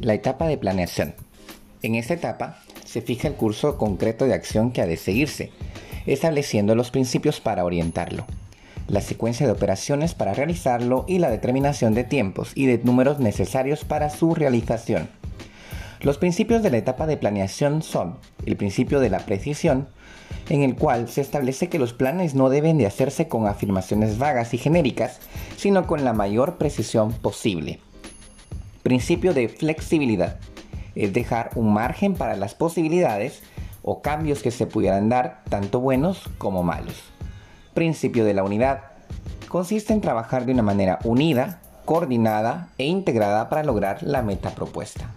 La etapa de planeación. En esta etapa se fija el curso concreto de acción que ha de seguirse, estableciendo los principios para orientarlo, la secuencia de operaciones para realizarlo y la determinación de tiempos y de números necesarios para su realización. Los principios de la etapa de planeación son el principio de la precisión, en el cual se establece que los planes no deben de hacerse con afirmaciones vagas y genéricas, sino con la mayor precisión posible. Principio de flexibilidad es dejar un margen para las posibilidades o cambios que se pudieran dar, tanto buenos como malos. Principio de la unidad consiste en trabajar de una manera unida, coordinada e integrada para lograr la meta propuesta.